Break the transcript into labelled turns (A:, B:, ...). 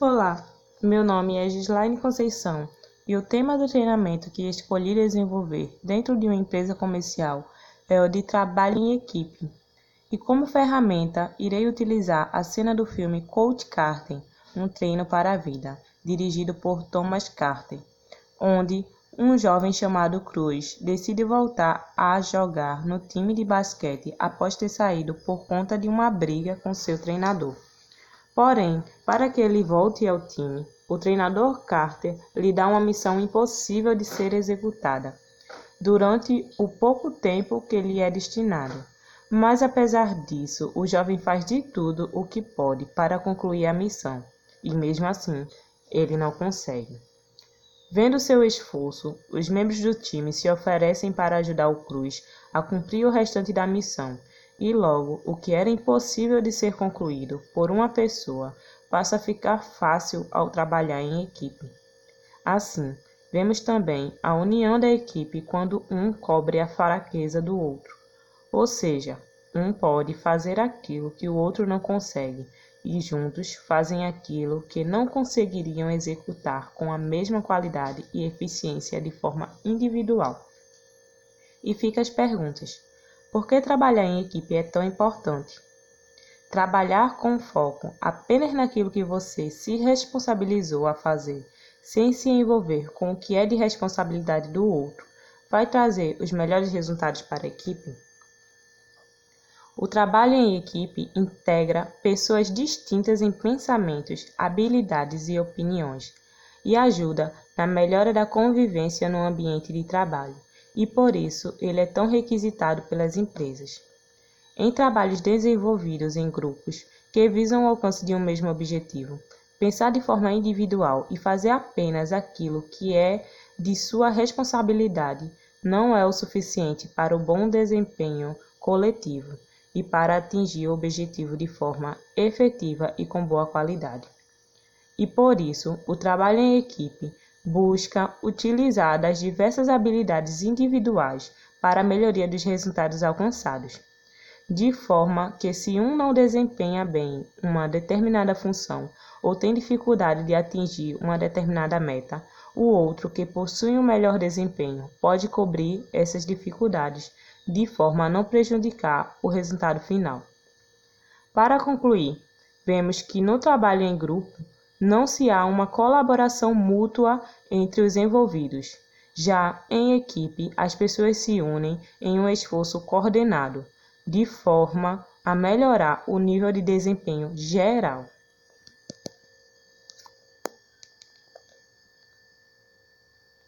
A: Olá, meu nome é Gislaine Conceição e o tema do treinamento que escolhi desenvolver dentro de uma empresa comercial é o de trabalho em equipe. E como ferramenta, irei utilizar a cena do filme Coach Carter, Um Treino para a Vida, dirigido por Thomas Carter, onde um jovem chamado Cruz decide voltar a jogar no time de basquete após ter saído por conta de uma briga com seu treinador. Porém, para que ele volte ao time, o treinador Carter lhe dá uma missão impossível de ser executada durante o pouco tempo que lhe é destinado. Mas apesar disso, o jovem faz de tudo o que pode para concluir a missão, e mesmo assim, ele não consegue. Vendo seu esforço, os membros do time se oferecem para ajudar o Cruz a cumprir o restante da missão e logo o que era impossível de ser concluído por uma pessoa passa a ficar fácil ao trabalhar em equipe. Assim, vemos também a união da equipe quando um cobre a fraqueza do outro, ou seja, um pode fazer aquilo que o outro não consegue e juntos fazem aquilo que não conseguiriam executar com a mesma qualidade e eficiência de forma individual. E fica as perguntas: por que trabalhar em equipe é tão importante? Trabalhar com foco apenas naquilo que você se responsabilizou a fazer, sem se envolver com o que é de responsabilidade do outro, vai trazer os melhores resultados para a equipe? O trabalho em equipe integra pessoas distintas em pensamentos, habilidades e opiniões e ajuda na melhora da convivência no ambiente de trabalho e por isso ele é tão requisitado pelas empresas. Em trabalhos desenvolvidos em grupos que visam o alcance de um mesmo objetivo, pensar de forma individual e fazer apenas aquilo que é de sua responsabilidade não é o suficiente para o bom desempenho coletivo e para atingir o objetivo de forma efetiva e com boa qualidade. E por isso, o trabalho em equipe busca utilizar das diversas habilidades individuais para a melhoria dos resultados alcançados, de forma que se um não desempenha bem uma determinada função ou tem dificuldade de atingir uma determinada meta, o outro que possui um melhor desempenho pode cobrir essas dificuldades de forma a não prejudicar o resultado final. Para concluir, vemos que no trabalho em grupo não se há uma colaboração mútua entre os envolvidos. Já em equipe, as pessoas se unem em um esforço coordenado, de forma a melhorar o nível de desempenho geral.